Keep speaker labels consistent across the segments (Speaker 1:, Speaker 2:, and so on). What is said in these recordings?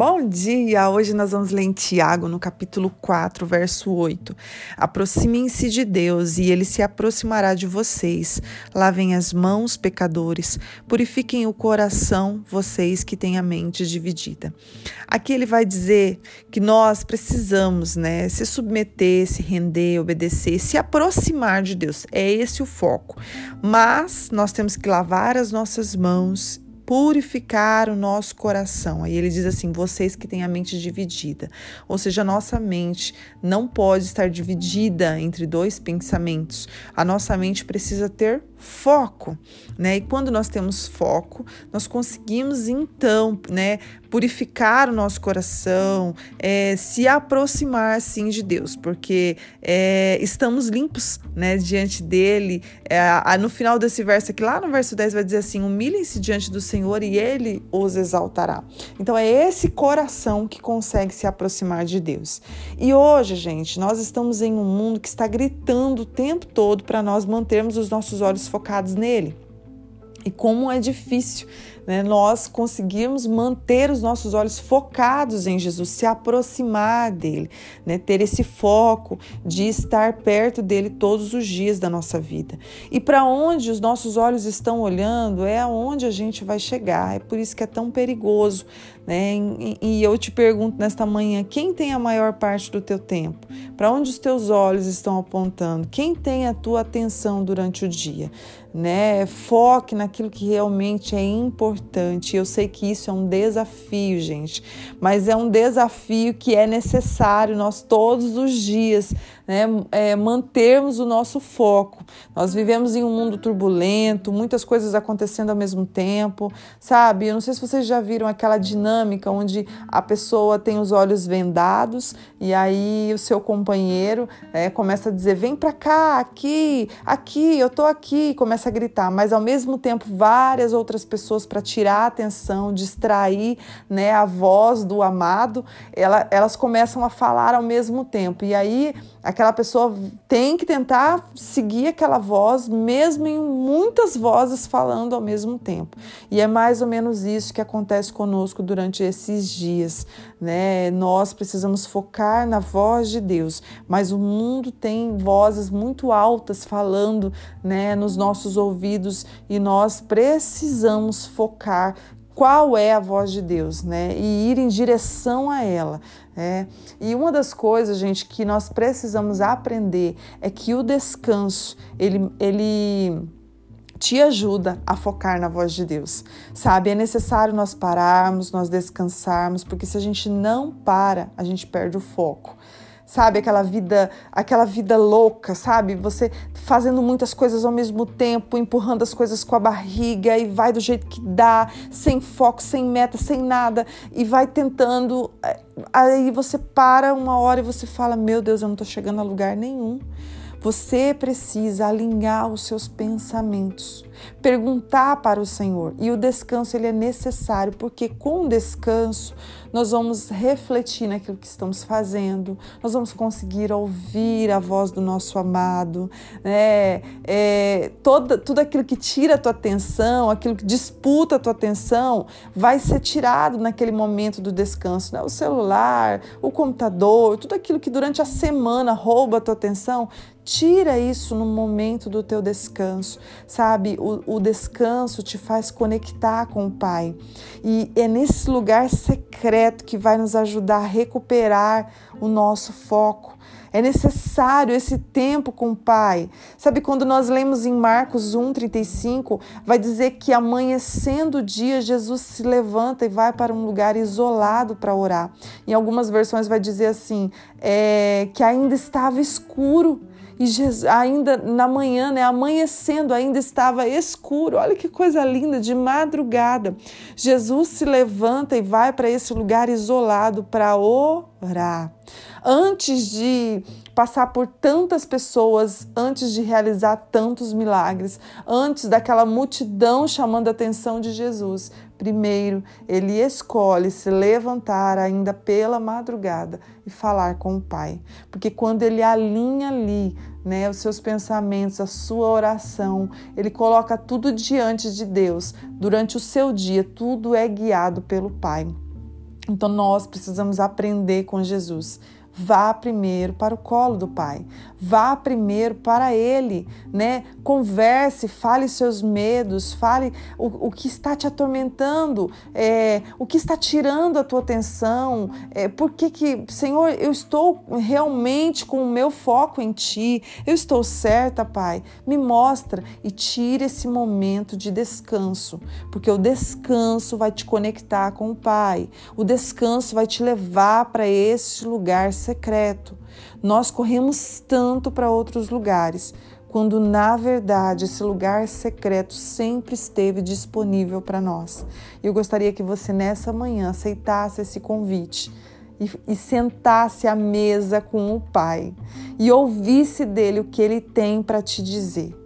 Speaker 1: Bom dia! Hoje nós vamos ler em Tiago, no capítulo 4, verso 8. Aproximem-se de Deus e ele se aproximará de vocês. Lavem as mãos, pecadores, purifiquem o coração, vocês que têm a mente dividida. Aqui ele vai dizer que nós precisamos, né, se submeter, se render, obedecer, se aproximar de Deus. É esse o foco. Mas nós temos que lavar as nossas mãos purificar o nosso coração. Aí ele diz assim: vocês que têm a mente dividida. Ou seja, a nossa mente não pode estar dividida entre dois pensamentos. A nossa mente precisa ter foco, né? E quando nós temos foco, nós conseguimos então, né, purificar o nosso coração, é, se aproximar sim de Deus, porque é, estamos limpos, né, diante dele. É, no final desse verso aqui, lá no verso 10 vai dizer assim: humilhem-se diante do Senhor e ele os exaltará. Então é esse coração que consegue se aproximar de Deus. E hoje, gente, nós estamos em um mundo que está gritando o tempo todo para nós mantermos os nossos olhos focados nele. E como é difícil né, nós conseguirmos manter os nossos olhos focados em Jesus, se aproximar dele, né, ter esse foco de estar perto dele todos os dias da nossa vida. E para onde os nossos olhos estão olhando é aonde a gente vai chegar. É por isso que é tão perigoso. Né? E, e eu te pergunto nesta manhã: quem tem a maior parte do teu tempo? Para onde os teus olhos estão apontando? Quem tem a tua atenção durante o dia? Né? Foque naquilo que realmente é importante. Eu sei que isso é um desafio, gente, mas é um desafio que é necessário nós todos os dias né, é, mantermos o nosso foco. Nós vivemos em um mundo turbulento, muitas coisas acontecendo ao mesmo tempo, sabe? Eu não sei se vocês já viram aquela dinâmica onde a pessoa tem os olhos vendados e aí o seu companheiro é, começa a dizer: vem para cá, aqui, aqui, eu tô aqui, começa a gritar, mas ao mesmo tempo várias outras pessoas para tirar a atenção, distrair né, a voz do amado, ela, elas começam a falar ao mesmo tempo. E aí aquela pessoa tem que tentar seguir aquela voz, mesmo em muitas vozes falando ao mesmo tempo. E é mais ou menos isso que acontece conosco durante esses dias, né? Nós precisamos focar na voz de Deus, mas o mundo tem vozes muito altas falando, né, nos nossos ouvidos e nós precisamos focar qual é a voz de Deus, né? E ir em direção a ela. É. E uma das coisas, gente, que nós precisamos aprender é que o descanso, ele, ele te ajuda a focar na voz de Deus. Sabe, é necessário nós pararmos, nós descansarmos, porque se a gente não para, a gente perde o foco sabe? Aquela vida, aquela vida louca, sabe? Você fazendo muitas coisas ao mesmo tempo, empurrando as coisas com a barriga e vai do jeito que dá, sem foco, sem meta, sem nada e vai tentando. Eh, aí você para uma hora e você fala: Meu Deus, eu não tô chegando a lugar nenhum. Você precisa alinhar os seus pensamentos, perguntar para o Senhor. E o descanso ele é necessário, porque com o descanso nós vamos refletir naquilo que estamos fazendo, nós vamos conseguir ouvir a voz do nosso amado, né? É, toda, tudo aquilo que tira a tua atenção, aquilo que disputa a tua atenção, vai ser tirado naquele momento do descanso. Né? O celular, o computador, tudo aquilo que durante a semana rouba a tua atenção, Tira isso no momento do teu descanso, sabe? O, o, descanso te faz conectar com o Pai. E é nesse lugar secreto que vai nos ajudar a recuperar o nosso foco. É necessário esse tempo com o Pai. Sabe, quando nós lemos em Marcos 1,35, vai dizer que amanhecendo o dia, Jesus se levanta e vai para um lugar isolado para orar. Em algumas versões vai dizer assim, é, que ainda estava escuro e Jesus, ainda na manhã, né, amanhecendo, ainda estava escuro. Olha que coisa linda, de madrugada. Jesus se levanta e vai para esse lugar isolado para orar. Antes de passar por tantas pessoas, antes de realizar tantos milagres, antes daquela multidão chamando a atenção de Jesus, primeiro ele escolhe se levantar ainda pela madrugada e falar com o Pai. Porque quando ele alinha ali né, os seus pensamentos, a sua oração, ele coloca tudo diante de Deus. Durante o seu dia, tudo é guiado pelo Pai. Então nós precisamos aprender com Jesus vá primeiro para o colo do Pai, vá primeiro para Ele, né? Converse, fale seus medos, fale o, o que está te atormentando, é, o que está tirando a tua atenção, é, por que que, Senhor, eu estou realmente com o meu foco em Ti, eu estou certa, Pai, me mostra e tire esse momento de descanso, porque o descanso vai te conectar com o Pai, o descanso vai te levar para esse lugar secreto. Nós corremos tanto para outros lugares, quando na verdade esse lugar secreto sempre esteve disponível para nós. Eu gostaria que você nessa manhã aceitasse esse convite e, e, sentasse à mesa com o Pai e ouvisse dele o que ele tem para te dizer.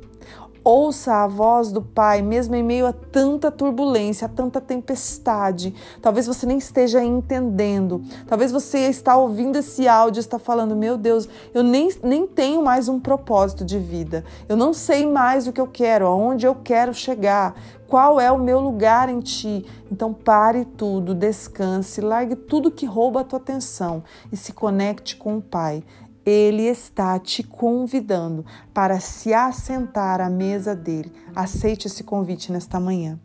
Speaker 1: Ouça a voz do Pai, mesmo em meio a tanta turbulência, a tanta tempestade. Talvez você nem esteja entendendo. Talvez você está ouvindo esse áudio e está falando: Meu Deus, eu nem, nem tenho mais um propósito de vida. Eu não sei mais o que eu quero, aonde eu quero chegar. Qual é o meu lugar em ti? Então pare tudo, descanse, largue tudo que rouba a tua atenção e se conecte com o Pai. Ele está te convidando para se assentar à mesa dele. Aceite esse convite nesta manhã.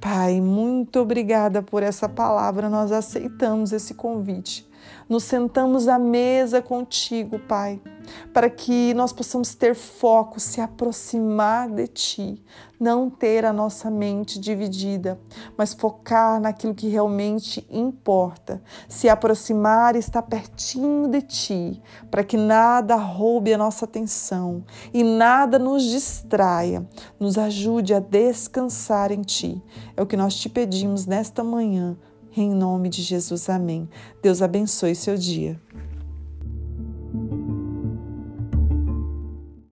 Speaker 1: Pai, muito obrigada por essa palavra. Nós aceitamos esse convite nos sentamos à mesa contigo, Pai, para que nós possamos ter foco, se aproximar de Ti, não ter a nossa mente dividida, mas focar naquilo que realmente importa, se aproximar e estar pertinho de Ti, para que nada roube a nossa atenção e nada nos distraia, nos ajude a descansar em Ti. É o que nós te pedimos nesta manhã em nome de Jesus, amém. Deus abençoe seu dia.